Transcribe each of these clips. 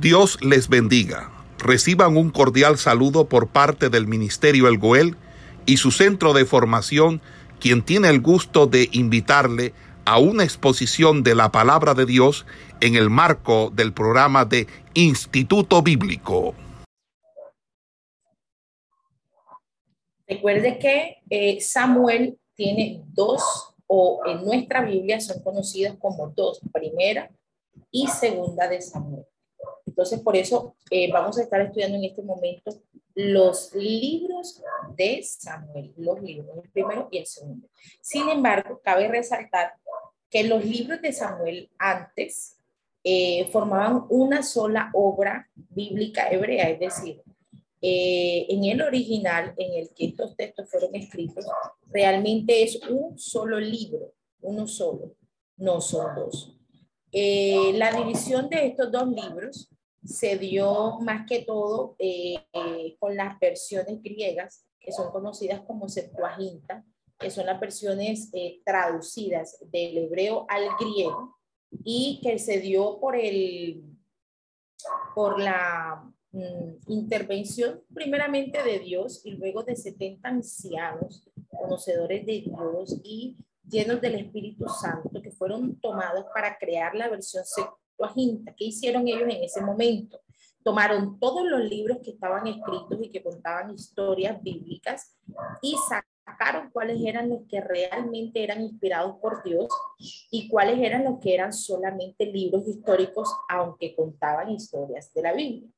Dios les bendiga. Reciban un cordial saludo por parte del Ministerio El Goel y su centro de formación, quien tiene el gusto de invitarle a una exposición de la palabra de Dios en el marco del programa de Instituto Bíblico. Recuerde que eh, Samuel tiene dos, o en nuestra Biblia son conocidos como dos, primera y segunda de Samuel. Entonces, por eso eh, vamos a estar estudiando en este momento los libros de Samuel, los libros, el primero y el segundo. Sin embargo, cabe resaltar que los libros de Samuel antes eh, formaban una sola obra bíblica hebrea, es decir, eh, en el original en el que estos textos fueron escritos, realmente es un solo libro, uno solo, no son dos. la división de estos dos libros se dio más que todo eh, con las versiones griegas, que son conocidas como Septuaginta, que son las versiones eh, traducidas del hebreo al griego y que se dio por, el, por la mm, intervención primeramente de Dios y luego de 70 ancianos conocedores de Dios y llenos del Espíritu Santo que fueron tomados para crear la versión ¿Qué hicieron ellos en ese momento? Tomaron todos los libros que estaban escritos y que contaban historias bíblicas y sacaron cuáles eran los que realmente eran inspirados por Dios y cuáles eran los que eran solamente libros históricos, aunque contaban historias de la Biblia.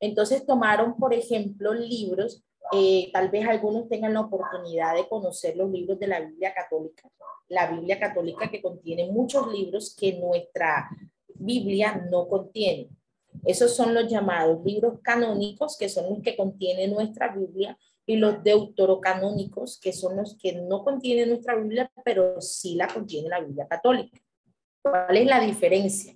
Entonces tomaron, por ejemplo, libros, eh, tal vez algunos tengan la oportunidad de conocer los libros de la Biblia católica, la Biblia católica que contiene muchos libros que nuestra Biblia no contiene. Esos son los llamados libros canónicos, que son los que contiene nuestra Biblia, y los deuterocanónicos, que son los que no contienen nuestra Biblia, pero sí la contiene la Biblia católica. ¿Cuál es la diferencia?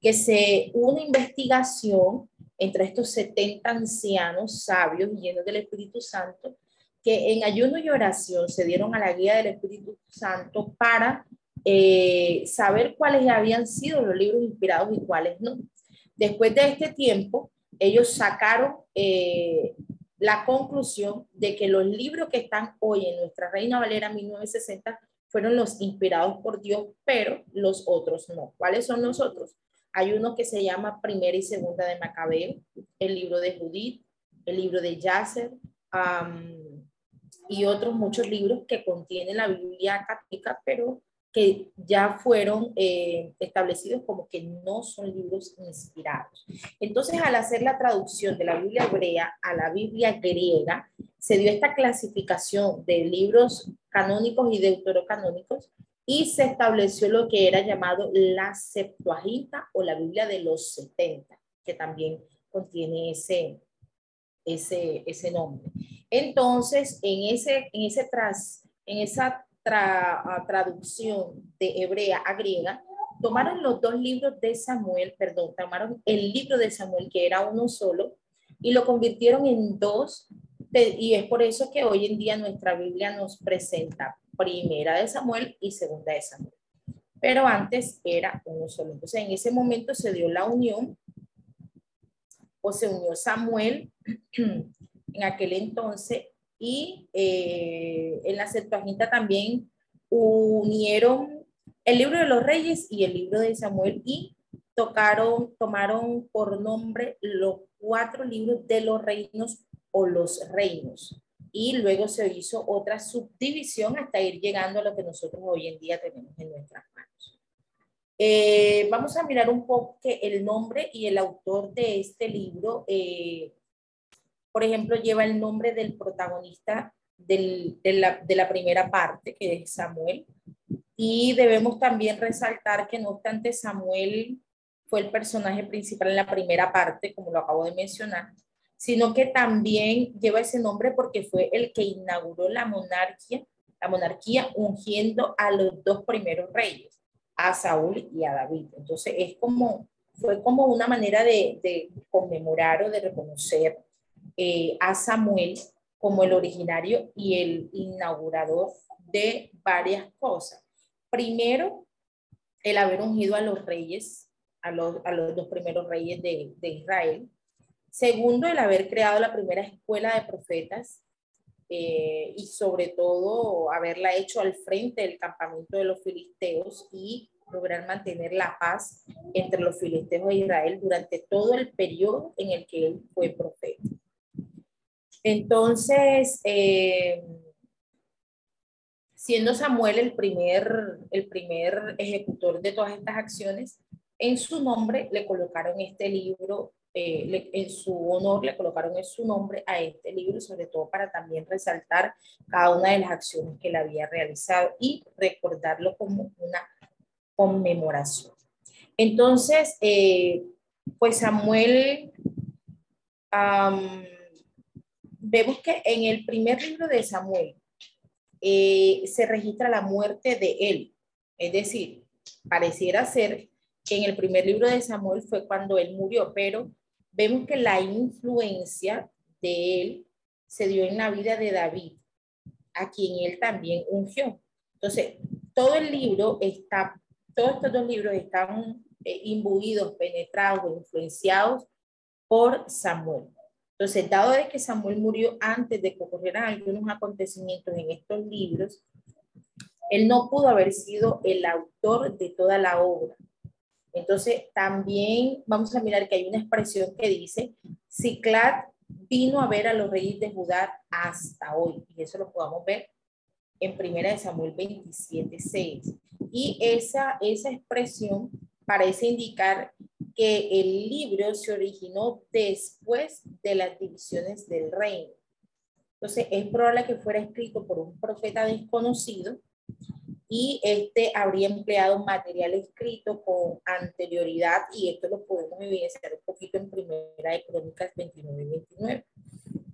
Que se una investigación entre estos 70 ancianos sabios llenos del Espíritu Santo, que en ayuno y oración se dieron a la guía del Espíritu Santo para eh, saber cuáles habían sido los libros inspirados y cuáles no. Después de este tiempo, ellos sacaron eh, la conclusión de que los libros que están hoy en nuestra Reina Valera 1960 fueron los inspirados por Dios, pero los otros no. ¿Cuáles son los otros? Hay uno que se llama Primera y Segunda de Macabeo, el libro de Judith, el libro de Yasser, y otros muchos libros que contienen la Biblia católica, pero que ya fueron eh, establecidos como que no son libros inspirados. Entonces, al hacer la traducción de la Biblia hebrea a la Biblia griega, se dio esta clasificación de libros canónicos y deuterocanónicos y se estableció lo que era llamado la Septuaginta o la Biblia de los 70, que también contiene ese, ese, ese nombre. Entonces, en, ese, en, ese tras, en esa traducción de hebrea a griega, tomaron los dos libros de Samuel, perdón, tomaron el libro de Samuel, que era uno solo, y lo convirtieron en dos, y es por eso que hoy en día nuestra Biblia nos presenta primera de Samuel y segunda de Samuel. Pero antes era uno solo. Entonces, en ese momento se dio la unión, o se unió Samuel en aquel entonces y eh, en la Septuaginta también unieron el libro de los reyes y el libro de Samuel y tocaron, tomaron por nombre los cuatro libros de los reinos o los reinos. Y luego se hizo otra subdivisión hasta ir llegando a lo que nosotros hoy en día tenemos en nuestras manos. Eh, vamos a mirar un poco el nombre y el autor de este libro. Eh, por ejemplo, lleva el nombre del protagonista de, la, primera parte, que es Samuel. Y debemos también resaltar que no obstante Samuel fue el personaje principal en la primera parte, como lo acabo de mencionar, sino que también lleva ese nombre porque fue el que inauguró la monarquía, la monarquía ungiendo a los dos primeros reyes, a Saúl y a David. Entonces es como, fue como una manera de, de conmemorar o de reconocer eh, a Samuel como el originario y el inaugurador de varias cosas. Primero, el haber ungido a los reyes, a los, a los dos primeros reyes de, de Israel. Segundo, el haber creado la primera escuela de profetas eh, y sobre todo haberla hecho al frente del campamento de los filisteos y lograr mantener la paz entre los filisteos e Israel durante todo el periodo en el que él fue profeta. Entonces, eh, siendo Samuel el primer, el primer ejecutor de todas estas acciones, en su nombre le colocaron este libro, eh, en su honor le colocaron en su nombre a este libro, sobre todo para también resaltar cada una de las acciones que él había realizado y recordarlo como una conmemoración. Entonces, eh, pues Samuel, vemos que en el primer libro de Samuel eh, se registra la muerte de él. Es decir, pareciera ser que en el primer libro de Samuel fue cuando él murió, pero vemos que la influencia de él se dio en la vida de David, a quien él también ungió. Entonces, todo el libro está todos estos dos libros están eh, imbuidos, penetrados, influenciados por Samuel. Entonces, dado de que Samuel murió antes de que ocurrieran algunos acontecimientos en estos libros, él no pudo haber sido el autor de toda la obra. Entonces, también vamos a mirar que hay una expresión que dice, Ciclat vino a ver a los reyes de Judá hasta hoy. Y eso lo podamos ver en primera de Samuel 27, 6. Y esa, esa expresión parece indicar que el libro se originó después de las divisiones del reino. Entonces, es probable que fuera escrito por un profeta desconocido y este habría empleado material escrito con anterioridad y esto lo podemos evidenciar un poquito en Primera de Crónicas 29 y 29.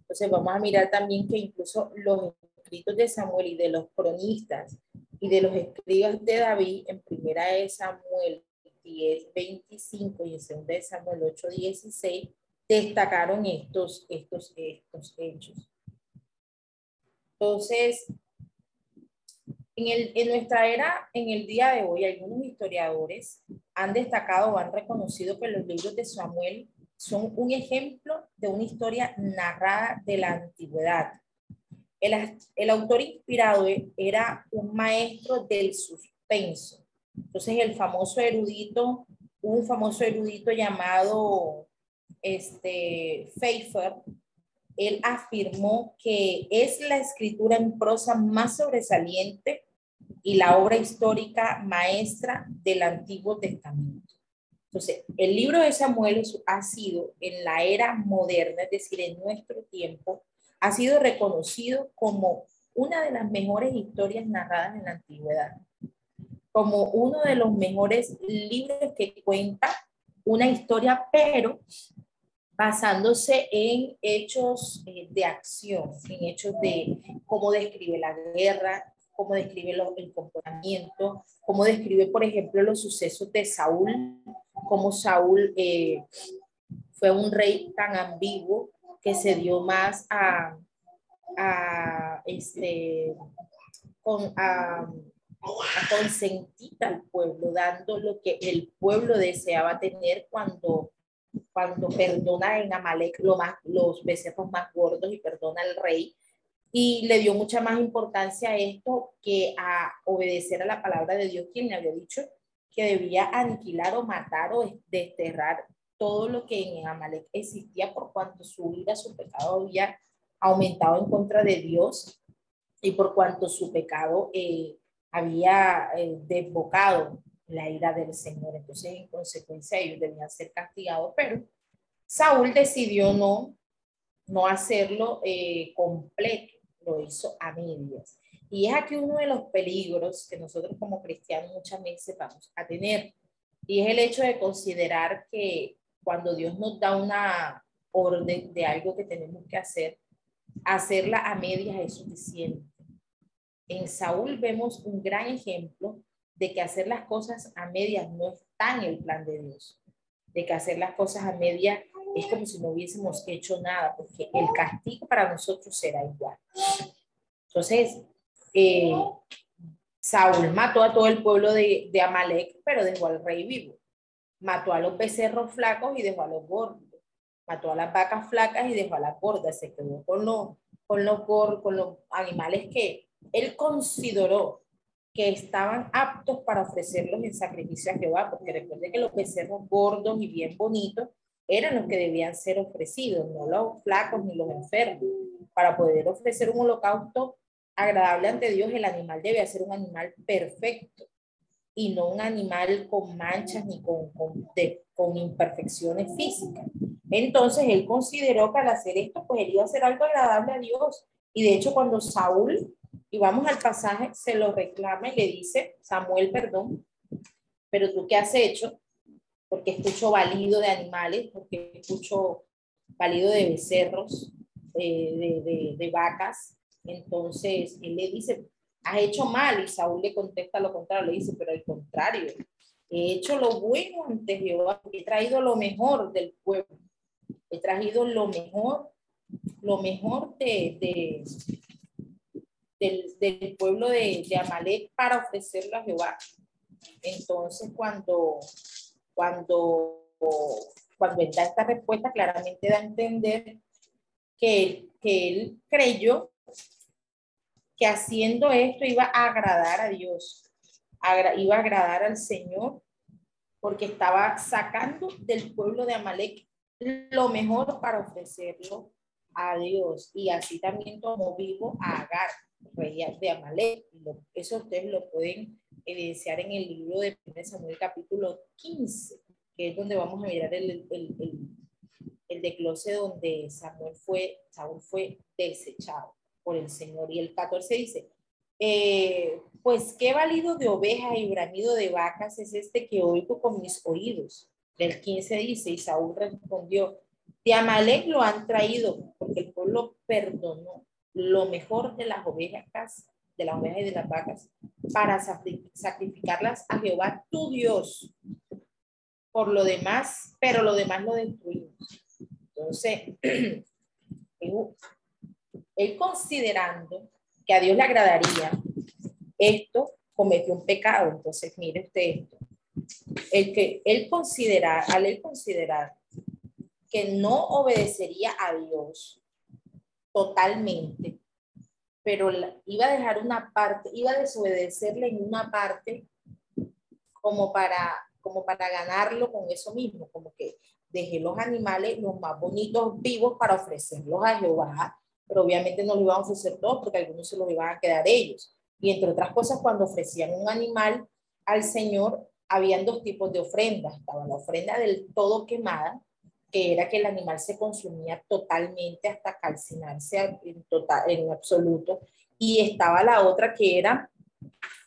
Entonces, vamos a mirar también que incluso los escritos de Samuel y de los cronistas y de los escribas de David en primera de Samuel 10, 25 y en segunda de Samuel 8, 16, destacaron estos, estos, estos hechos. Entonces, en, el, en nuestra era, en el día de hoy, algunos historiadores han destacado o han reconocido que los libros de Samuel son un ejemplo de una historia narrada de la antigüedad, el, autor inspirado era un maestro del suspenso. Entonces el famoso erudito, un famoso erudito llamado este, Pfeiffer, él afirmó que es la escritura en prosa más sobresaliente y la obra histórica maestra del Antiguo Testamento. Entonces, el libro de Samuel ha sido en la era moderna, es decir, en nuestro tiempo, ha sido reconocido como una de las mejores historias narradas en la antigüedad, como uno de los mejores libros que cuenta una historia, pero basándose en hechos eh, de acción, en hechos de cómo describe la guerra, cómo describe el comportamiento, cómo describe, por ejemplo, los sucesos de Saúl, cómo Saúl eh, fue un rey tan ambiguo, que se dio más a, a este, con, a, a consentir al pueblo, dando lo que el pueblo deseaba tener cuando, cuando perdona en Amalek lo más, los becerros más gordos y perdona al rey. Y le dio mucha más importancia a esto que a obedecer a la palabra de Dios, quien le había dicho que debía aniquilar o matar o desterrar todo lo que en Amalek existía por cuanto su ira, su pecado había aumentado en contra de Dios y por cuanto su pecado eh, había eh, desbocado la ira del Señor. Entonces, en consecuencia, ellos debían ser castigados, pero Saúl decidió no, no hacerlo eh, completo, lo hizo a medias. Y es aquí uno de los peligros que nosotros como cristianos muchas veces vamos a tener. Y es el hecho de considerar que cuando Dios nos da una orden de algo que tenemos que hacer, hacerla a medias es suficiente. En Saúl vemos un gran ejemplo de que hacer las cosas a medias no está en el plan de Dios, de que hacer las cosas a medias es como si no hubiésemos hecho nada, porque el castigo para nosotros será igual. Entonces, eh, Saúl mató a todo el pueblo de, de Amalek, pero dejó al rey vivo. mató a los becerros flacos y dejó a los gordos, mató a las vacas flacas y dejó a las gordas, se quedó con los, con los, con los animales que él consideró que estaban aptos para ofrecerlos en sacrificio a Jehová, porque recuerde que los becerros gordos y bien bonitos eran los que debían ser ofrecidos, no los flacos ni los enfermos. Para poder ofrecer un holocausto agradable ante Dios, el animal debe ser un animal perfecto y no un animal con manchas ni con, con, con imperfecciones físicas. Entonces él consideró que al hacer esto, pues él iba a hacer algo agradable a Dios. Y de hecho, cuando Saúl y vamos al pasaje, se lo reclama y le dice, Samuel, perdón, pero tú qué has hecho? Porque escucho balido de animales, porque escucho balido de becerros, de, de, de, vacas. Entonces él le dice, has hecho mal. Y Saúl le contesta lo contrario, le dice, pero al contrario, he hecho lo bueno ante Jehová, he traído lo mejor del pueblo, he traído lo mejor, lo mejor de, de, del, pueblo de, de, Amalek para ofrecerlo a Jehová. Entonces, cuando, cuando, cuando él da esta respuesta, claramente da a entender que que él creyó que haciendo esto iba a agradar a Dios, iba a agradar al Señor, porque estaba sacando del pueblo de Amalek lo mejor para ofrecerlo a Dios. Y así también tomó vivo a Agar de Amalek. Eso ustedes lo pueden evidenciar en el libro de Samuel capítulo 15, que es donde vamos a mirar el, el, el, el desglose donde Samuel fue, Saúl fue desechado por el Señor. Y el 14 dice, eh, pues qué válido de ovejas y bramido de vacas es este que oigo con mis oídos. El 15 dice, y Saúl respondió, de Amalek lo han traído, porque el pueblo perdonó lo mejor de las ovejas, de las ovejas y de las vacas, para sacrificarlas a Jehová tu Dios. Por lo demás, pero lo demás lo destruimos. Entonces, él considerando que a Dios le agradaría esto, cometió un pecado. Entonces, mire usted esto. El que él considera, al él considerar que no obedecería a Dios, totalmente, pero iba a dejar una parte, iba a desobedecerle en una parte como para, como para ganarlo con eso mismo, como que dejé los animales los más bonitos vivos para ofrecerlos a Jehová, pero obviamente no los iban a ofrecer todos porque algunos se los iban a quedar ellos. Y entre otras cosas, cuando ofrecían un animal al Señor, habían dos tipos de ofrendas. Estaba la ofrenda del todo quemada, que era que el animal se consumía totalmente hasta calcinarse en, total, en absoluto. Y estaba la otra que era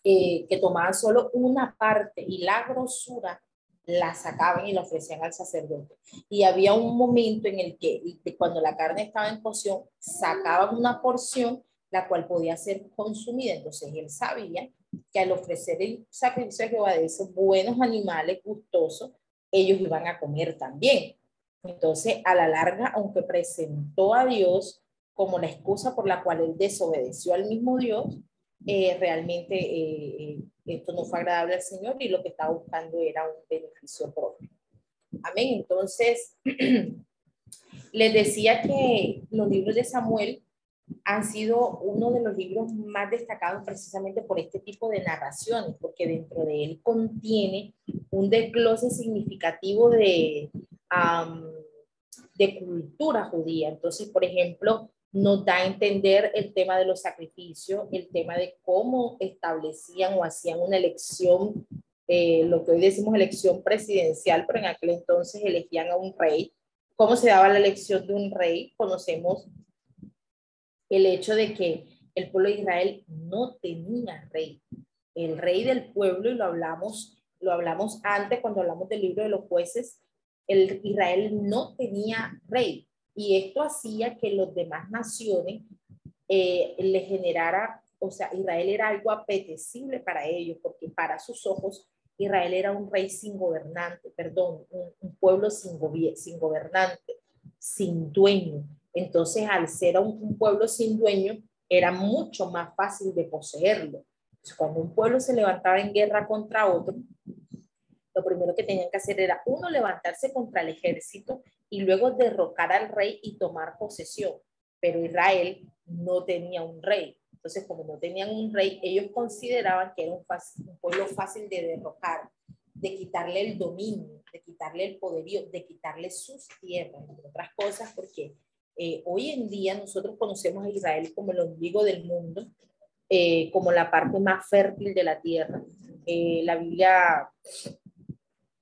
eh, que tomaban solo una parte y la grosura la sacaban y la ofrecían al sacerdote. Y había un momento en el que cuando la carne estaba en cocción, sacaban una porción la cual podía ser consumida. Entonces él sabía que al ofrecer el sacrificio a Jehová de esos buenos animales gustosos, ellos iban a comer también. Entonces, a la larga, aunque presentó a Dios como la excusa por la cual él desobedeció al mismo Dios, eh, realmente eh, eh, esto no fue agradable al Señor y lo que estaba buscando era un beneficio propio. Amén. Entonces, les decía que los libros de Samuel han sido uno de los libros más destacados precisamente por este tipo de narraciones, porque dentro de él contiene un desglose significativo de, de cultura judía. Entonces, por ejemplo, nos da a entender el tema de los sacrificios, el tema de cómo establecían o hacían una elección, eh, lo que hoy decimos elección presidencial, pero en aquel entonces elegían a un rey. ¿Cómo se daba la elección de un rey? Conocemos el hecho de que el pueblo de Israel no tenía rey. El rey del pueblo, y lo hablamos, lo hablamos antes cuando hablamos del libro de los jueces, el Israel no tenía rey y esto hacía que los demás naciones eh, le generara, o sea, Israel era algo apetecible para ellos, porque para sus ojos Israel era un rey sin gobernante, perdón, un, pueblo sin, sin gobernante, sin dueño. Entonces, al ser un, un, pueblo sin dueño, era mucho más fácil de poseerlo. cuando un pueblo se levantaba en guerra contra otro, lo primero que tenían que hacer era, uno, levantarse contra el ejército y luego derrocar al rey y tomar posesión. Pero Israel no tenía un rey. Entonces, como no tenían un rey, ellos consideraban que era un, un pueblo fácil de derrocar, de quitarle el dominio, de quitarle el poderío, de quitarle sus tierras, entre otras cosas, porque eh, hoy en día nosotros conocemos a Israel como el ombligo del mundo, eh, como la parte más fértil de la tierra. Eh, la Biblia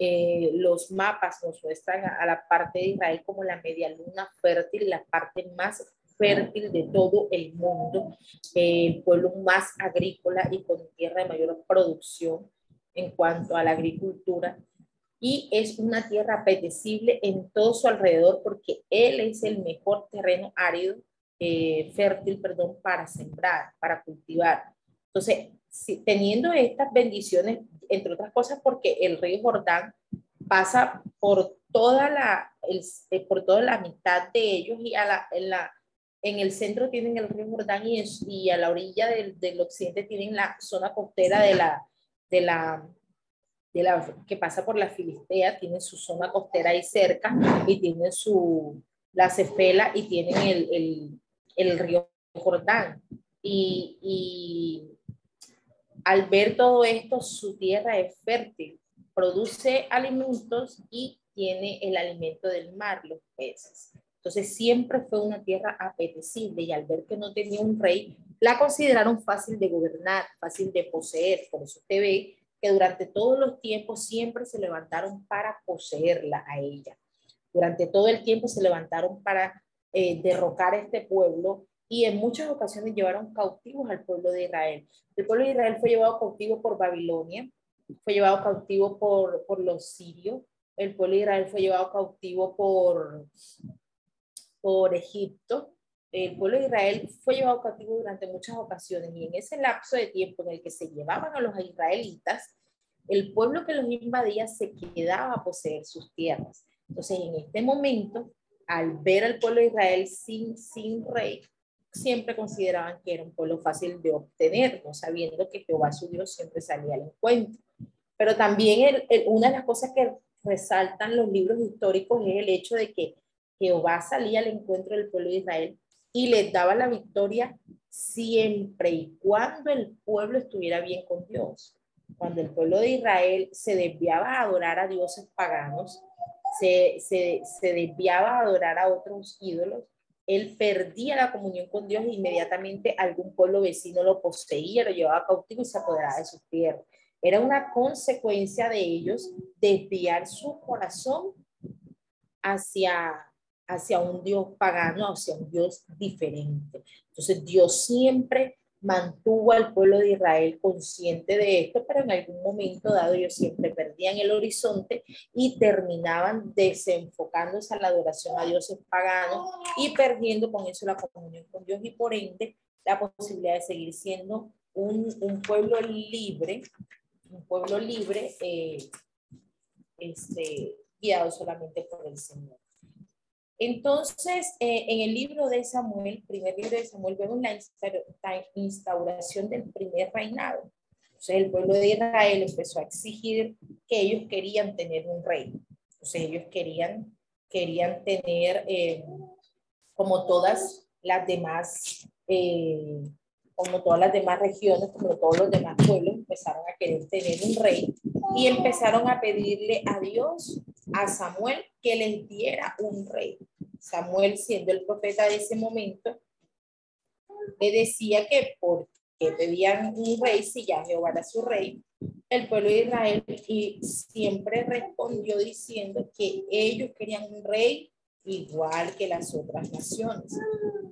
eh, los mapas nos muestran a, la parte de Israel como la media luna fértil, la parte más fértil de todo el mundo, el pueblo más agrícola y con tierra de mayor producción en cuanto a la agricultura. Y es una tierra apetecible en todo su alrededor porque él es el mejor terreno árido, eh, fértil, perdón, para sembrar, para cultivar. Entonces, teniendo estas bendiciones, entre otras cosas porque el río Jordán pasa por toda la, eh, por toda la mitad de ellos y a la, en, la, en el centro tienen el río Jordán y, y a la orilla del, del, occidente tienen la zona costera de la, de la, de la, que pasa por la Filistea, tienen su zona costera ahí cerca y tienen su, la Cefela y tienen el, el, el río Jordán. Y, y al ver todo esto, su tierra es fértil, produce alimentos y tiene el alimento del mar, los peces. Entonces siempre fue una tierra apetecible y al ver que no tenía un rey, la consideraron fácil de gobernar, fácil de poseer. Por eso usted ve que durante todos los tiempos siempre se levantaron para poseerla a ella. Durante todo el tiempo se levantaron para eh, derrocar este pueblo y en muchas ocasiones llevaron cautivos al pueblo de Israel. El pueblo de Israel fue llevado cautivo por Babilonia, fue llevado cautivo por, por los sirios, el pueblo de Israel fue llevado cautivo por, por Egipto, el pueblo de Israel fue llevado cautivo durante muchas ocasiones y en ese lapso de tiempo en el que se llevaban a los israelitas, el pueblo que los invadía se quedaba a poseer sus tierras. Entonces, en este momento, al ver al pueblo de Israel sin, sin rey, siempre consideraban que era un pueblo fácil de obtener, no sabiendo que Jehová su Dios siempre salía al encuentro. Pero también una de las cosas que resaltan los libros históricos es el hecho de que Jehová salía al encuentro del pueblo de Israel y les daba la victoria siempre y cuando el pueblo estuviera bien con Dios. Cuando el pueblo de Israel se desviaba a adorar a dioses paganos, se, se, se desviaba a adorar a otros ídolos, él perdía la comunión con Dios e inmediatamente algún pueblo vecino lo poseía, lo llevaba cautivo y se apoderaba de sus tierras. Era una consecuencia de ellos desviar su corazón hacia, hacia un Dios pagano, hacia un Dios diferente. Entonces Dios siempre mantuvo al pueblo de Israel consciente de esto, pero en algún momento dado ellos siempre perdían el horizonte y terminaban desenfocándose a la adoración a dioses paganos y perdiendo con eso la comunión con Dios y por ende la posibilidad de seguir siendo un, un pueblo libre, un pueblo libre, eh, este, guiado solamente por el Señor. Entonces, eh, en el libro de Samuel, primer libro de Samuel, vemos la instauración del primer reinado. Entonces, el pueblo de Israel empezó a exigir que ellos querían tener un rey. Entonces, ellos querían, querían tener, eh, como todas las demás, eh, como todas las demás regiones, como todos los demás pueblos, empezaron a querer tener un rey y empezaron a pedirle a Dios, a Samuel, que les diera un rey. Samuel, siendo el profeta de ese momento, le decía que porque pedían un rey si ya Jehová era su rey, el pueblo de Israel y siempre respondió diciendo que ellos querían un rey igual que las otras naciones.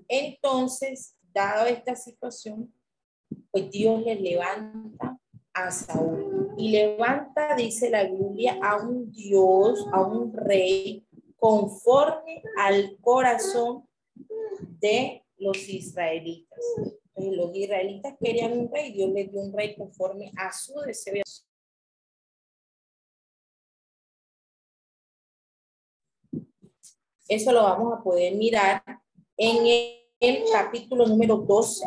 Entonces, dado esta situación, pues Dios les levanta a Saúl y levanta, dice la Biblia, a un Dios, a un rey conforme al corazón de los israelitas. los israelitas querían un rey, Dios les dio un rey conforme a su deseo. Eso lo vamos a poder mirar en el capítulo número 12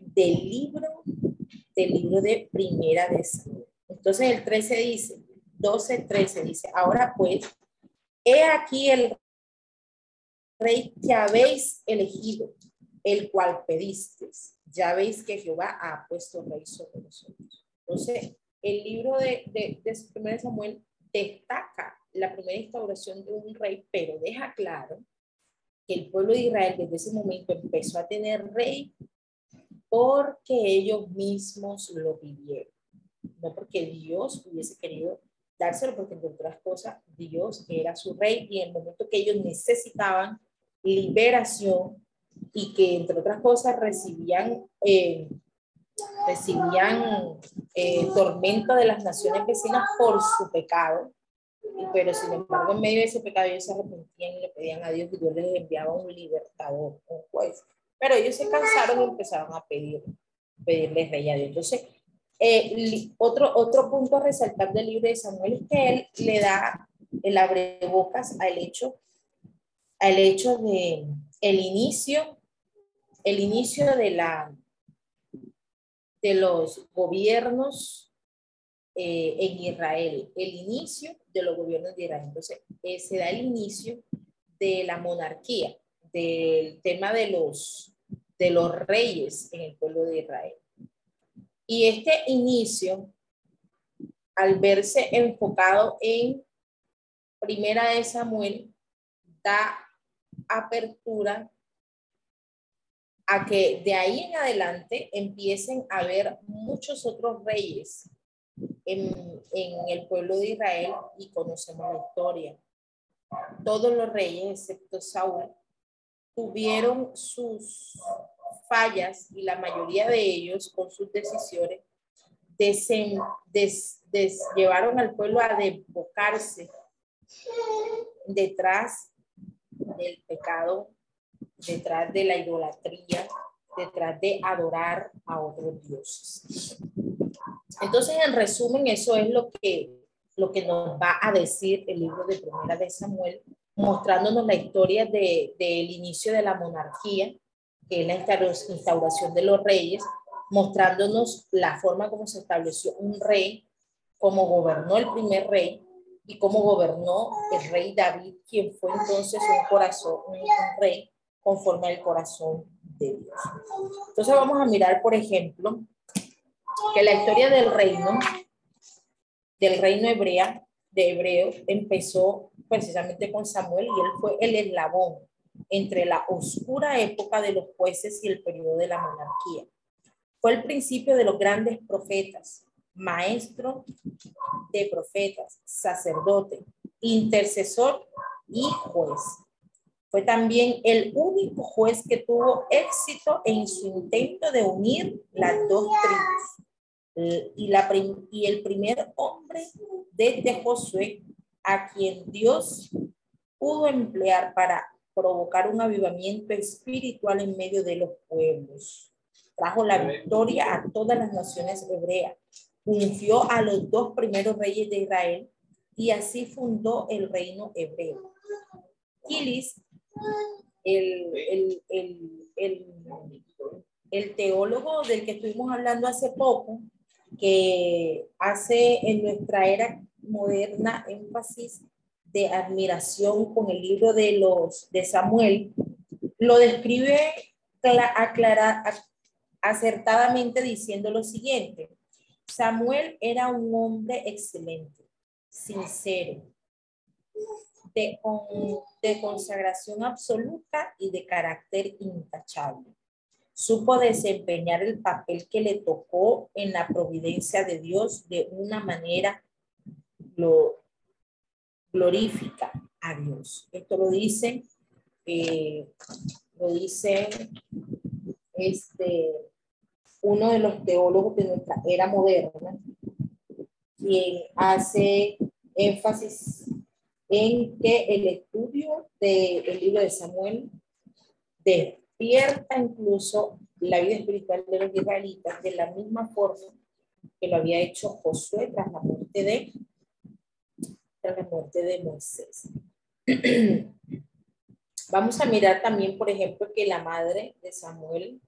del libro, del libro de Primera de Samuel. Entonces el 13 dice, 12, 13 dice, ahora pues, he aquí el rey que habéis elegido, el cual pedisteis. Ya veis que Jehová ha puesto rey sobre nosotros. Entonces, el libro de, de, de Samuel destaca la primera instauración de un rey, pero deja claro que el pueblo de Israel desde ese momento empezó a tener rey porque ellos mismos lo pidieron, no porque Dios hubiese querido dárselo, porque entre otras cosas Dios era su rey y en el momento que ellos necesitaban liberación y que entre otras cosas recibían eh, recibían eh, tormento de las naciones vecinas por su pecado, pero sin embargo en medio de ese pecado ellos se arrepentían y le pedían a Dios y Dios les enviaba un libertador, un juez. Pero ellos se cansaron y empezaron a pedir, pedirles rey a Dios. Entonces, eh, otro, otro punto a resaltar del libro de Samuel es que él le da el abrebocas al hecho, al hecho de el inicio, el inicio de la, de los gobiernos eh, en Israel, el inicio de los gobiernos de Israel. Entonces, eh, se da el inicio de la monarquía, del tema de los, de los reyes en el pueblo de Israel. Y este inicio, al verse enfocado en Primera de Samuel, da apertura a que de ahí en adelante empiecen a haber muchos otros reyes en, el pueblo de Israel y conocemos la historia. Todos los reyes, excepto Saúl, tuvieron sus fallas y la mayoría de ellos con sus decisiones llevaron al pueblo a desbocarse detrás del pecado detrás de la idolatría, detrás de adorar a otros dioses. Entonces, en resumen, eso es lo que, lo que nos va a decir el libro de Primera de Samuel, mostrándonos la historia del de, inicio de la monarquía, que es la instauración de los reyes, mostrándonos la forma como se estableció un rey, cómo gobernó el primer rey y cómo gobernó el rey David, quien fue entonces un corazón, un rey conforme al corazón de Dios. Entonces vamos a mirar, por ejemplo, que la historia del reino, del reino hebrea, de hebreo, empezó precisamente con Samuel y él fue el eslabón entre la oscura época de los jueces y el periodo de la monarquía. Fue el principio de los grandes profetas, maestro de profetas, sacerdote, intercesor y juez. Fue también el único juez que tuvo éxito en su intento de unir las dos tribus. Y, la y el primer hombre desde Josué, a quien Dios pudo emplear para provocar un avivamiento espiritual en medio de los pueblos. Trajo la victoria a todas las naciones hebreas. Ungió a los dos primeros reyes de Israel y así fundó el reino hebreo. Kilis el, el, teólogo del que estuvimos hablando hace poco, que hace en nuestra era moderna énfasis de admiración con el libro de los de Samuel, lo describe aclara, acertadamente diciendo lo siguiente. Samuel era un hombre excelente, sincero, de, de consagración absoluta y de carácter intachable. Supo desempeñar el papel que le tocó en la providencia de Dios de una manera lo, glorifica a Dios. Esto lo dice, eh, lo dice este, uno de los teólogos de nuestra era moderna, quien hace énfasis en que el estudio del libro de Samuel despierta incluso la vida espiritual de los israelitas de la misma forma que lo había hecho Josué tras la muerte de, tras la muerte de Moisés. Vamos a mirar también, por ejemplo, que la madre de Samuel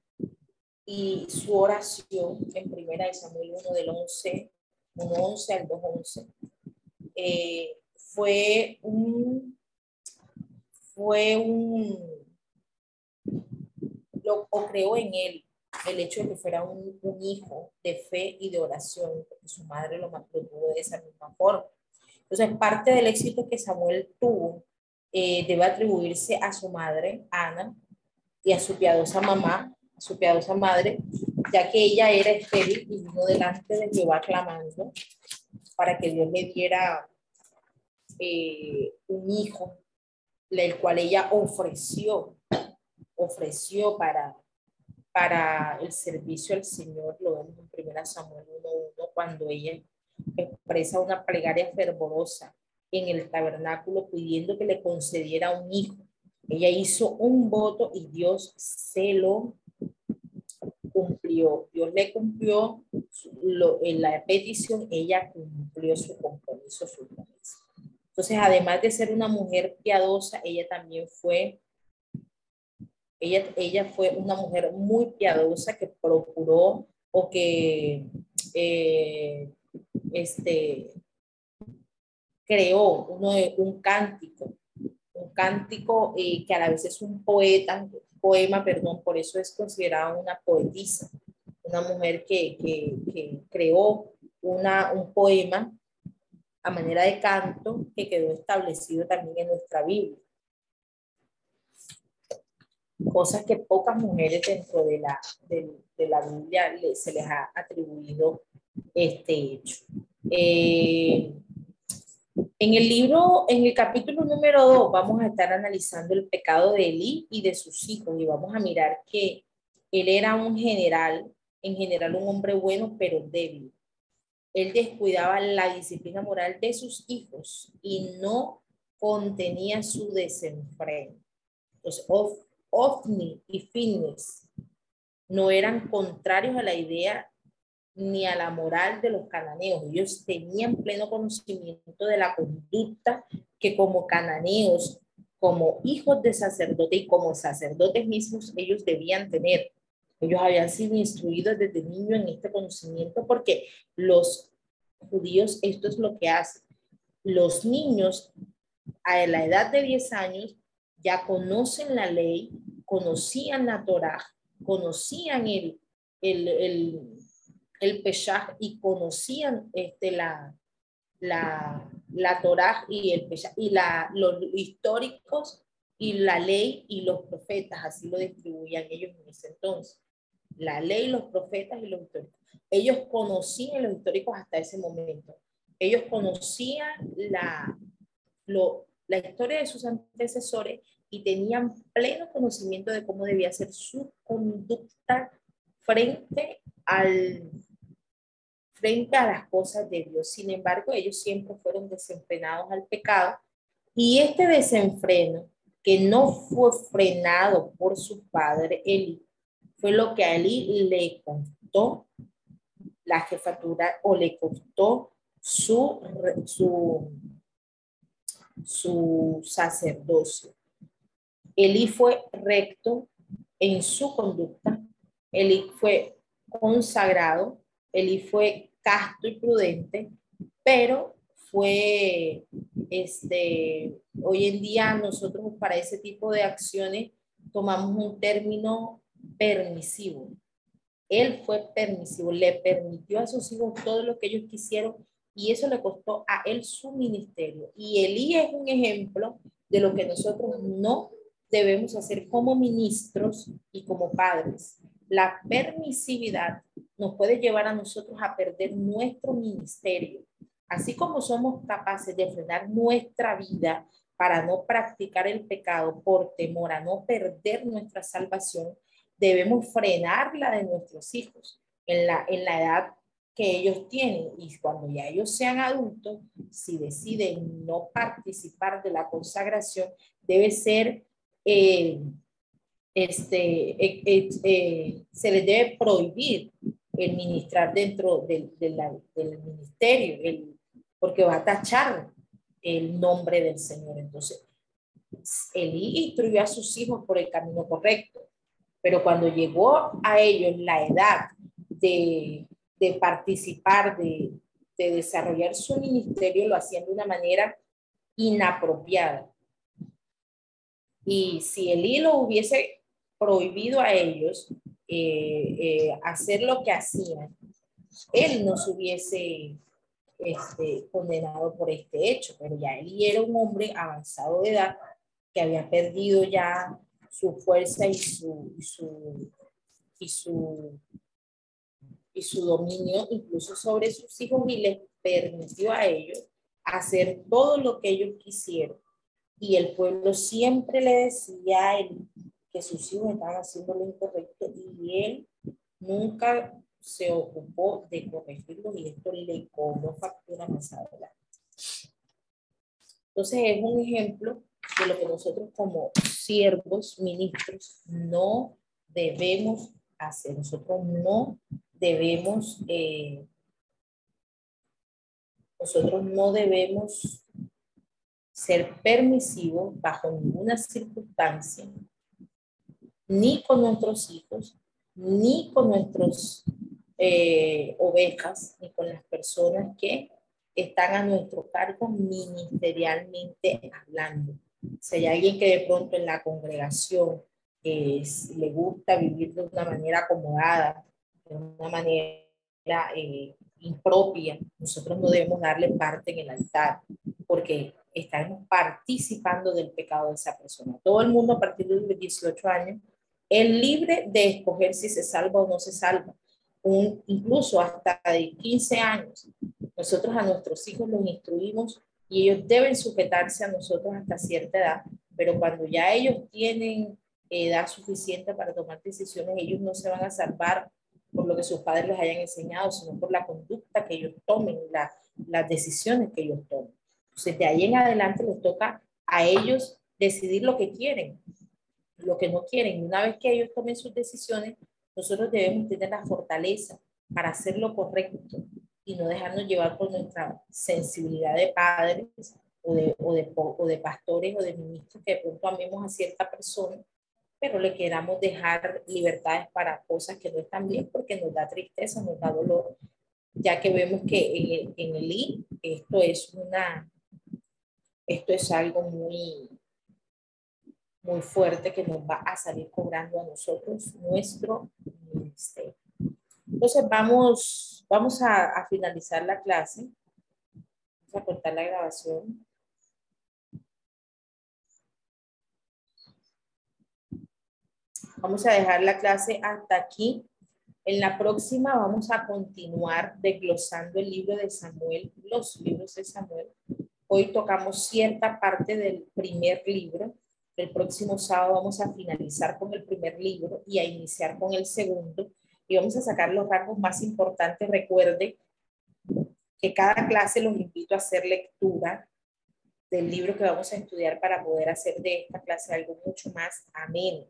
y su oración en primera de Samuel 1 del 11, 1, 11 al 2, 11 eh, fue un, fue un, lo, o creó en él el hecho de que fuera un, un, hijo de fe y de oración, porque su madre lo, tuvo de esa misma forma. Entonces, parte del éxito que Samuel tuvo eh, debe atribuirse a su madre, Ana, y a su piadosa mamá, a su piadosa madre, ya que ella era estéril y vino delante de Jehová clamando para que Dios le diera eh, un hijo, el cual ella ofreció, ofreció para, para el servicio al Señor, lo vemos en 1 Samuel 1.1, cuando ella expresa una plegaria fervorosa en el tabernáculo pidiendo que le concediera un hijo. Ella hizo un voto y Dios se lo cumplió. Dios le cumplió lo, en la petición, ella cumplió su compromiso, su promesa. Entonces, además de ser una mujer piadosa, ella también fue, ella, ella fue una mujer muy piadosa que procuró o que eh, este, creó uno de, un cántico, un cántico eh, que a la vez es un poeta, poema, perdón, por eso es considerada una poetisa, una mujer que, que, que creó una, un poema a manera de canto que quedó establecido también en nuestra Biblia. Cosas que pocas mujeres dentro de la, de, de la Biblia se les ha atribuido este hecho. Eh, en el libro, en el capítulo número 2, vamos a estar analizando el pecado de Elí y de sus hijos y vamos a mirar que él era un general, en general un hombre bueno, pero débil. Él descuidaba la disciplina moral de sus hijos y no contenía su desenfreno. Entonces, Ofni y Finnes no eran contrarios a la idea ni a la moral de los cananeos. Ellos tenían pleno conocimiento de la conducta que como cananeos, como hijos de sacerdote y como sacerdotes mismos, ellos debían tener. Ellos habían sido instruidos desde niño en este conocimiento porque los judíos esto es lo que hacen. Los niños a la edad de 10 años ya conocen la ley, conocían la Torah, conocían el, el, el el Peshach y conocían este, la, la, la Torah y el Peshach, y la, los históricos y la ley y los profetas, así lo distribuían ellos en ese entonces. La ley, los profetas y los históricos. Ellos conocían los históricos hasta ese momento. Ellos conocían la, lo, la historia de sus antecesores y tenían pleno conocimiento de cómo debía ser su conducta frente al, frente a las cosas de Dios. Sin embargo, ellos siempre fueron desenfrenados al pecado y este desenfreno que no fue frenado por su padre Eli, fue lo que a Eli le costó la jefatura o le costó su, su, su sacerdocio. Eli fue recto en su conducta, Eli fue consagrado, Eli fue casto y prudente, pero fue, este, hoy en día nosotros para ese tipo de acciones tomamos un término permisivo. Él fue permisivo, le permitió a sus hijos todo lo que ellos quisieron y eso le costó a él su ministerio. Y Elí es un ejemplo de lo que nosotros no debemos hacer como ministros y como padres. La permisividad nos puede llevar a nosotros a perder nuestro ministerio. Así como somos capaces de frenar nuestra vida para no practicar el pecado por temor a no perder nuestra salvación, debemos frenar la de nuestros hijos en la, en la edad que ellos tienen y cuando ya ellos sean adultos, si deciden no participar de la consagración, debe ser eh, este, eh, eh, eh, se les debe prohibir el ministrar dentro del, del, ministerio, porque va a tachar el nombre del Señor. Entonces, Elí instruyó a sus hijos por el camino correcto, pero cuando llegó a ellos la edad de, de participar, de, de desarrollar su ministerio lo hacían de una manera inapropiada. Y si Elí lo hubiese prohibido a ellos eh, eh, hacer lo que hacían, él no se hubiese este, condenado por este hecho, pero ya Elí era un hombre avanzado de edad que había perdido ya su fuerza y su, y su, y su, y su dominio incluso sobre sus hijos y les permitió a ellos hacer todo lo que ellos quisieron. Y el pueblo siempre le decía a él que sus hijos estaban haciendo lo incorrecto y él nunca se ocupó de corregirlo y esto le cobró factura más adelante. Entonces es un ejemplo de lo que nosotros como siervos, ministros, no debemos hacer. Nosotros no debemos, eh, nosotros no debemos ser permisivos bajo ninguna circunstancia, ni con nuestros hijos, ni con nuestros eh, ovejas, ni con las personas que están a nuestro cargo ministerialmente hablando. Si hay alguien que de pronto en la congregación le gusta vivir de una manera acomodada, de una manera eh, impropia, nosotros no debemos darle parte en el altar, porque estamos participando del pecado de esa persona. Todo el mundo a partir de los 18 años es libre de escoger si se salva o no se salva. Un, incluso hasta de 15 años, nosotros a nuestros hijos los instruimos y ellos deben sujetarse a nosotros hasta cierta edad, pero cuando ya ellos tienen edad suficiente para tomar decisiones, ellos no se van a salvar por lo que sus padres les hayan enseñado, sino por la conducta que ellos tomen, la, las decisiones que ellos tomen. Entonces, de ahí en adelante les toca a ellos decidir lo que quieren, lo que no quieren. Una vez que ellos tomen sus decisiones, nosotros debemos tener la fortaleza para hacer lo correcto y no dejarnos llevar por nuestra sensibilidad de padres o de, o de, o de pastores o de ministros que de pronto amemos a cierta persona pero le queramos dejar libertades para cosas que no están bien porque nos da tristeza, nos da dolor, ya que vemos que en el, en el I esto es una, esto es algo muy, muy fuerte que nos va a salir cobrando a nosotros nuestro ministerio. Entonces vamos, vamos a, a finalizar la clase. Vamos a cortar la grabación. Vamos a dejar la clase hasta aquí. En la próxima vamos a continuar desglosando el libro de Samuel, los libros de Samuel. Hoy tocamos cierta parte del primer libro. El próximo sábado vamos a finalizar con el primer libro y a iniciar con el segundo. Y vamos a sacar los rasgos más importantes. Recuerde que cada clase los invito a hacer lectura del libro que vamos a estudiar para poder hacer de esta clase algo mucho más ameno.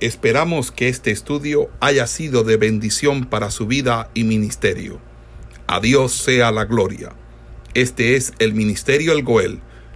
Esperamos que este estudio haya sido de bendición para su vida y ministerio. A Dios sea la gloria. Este es el Ministerio El Goel,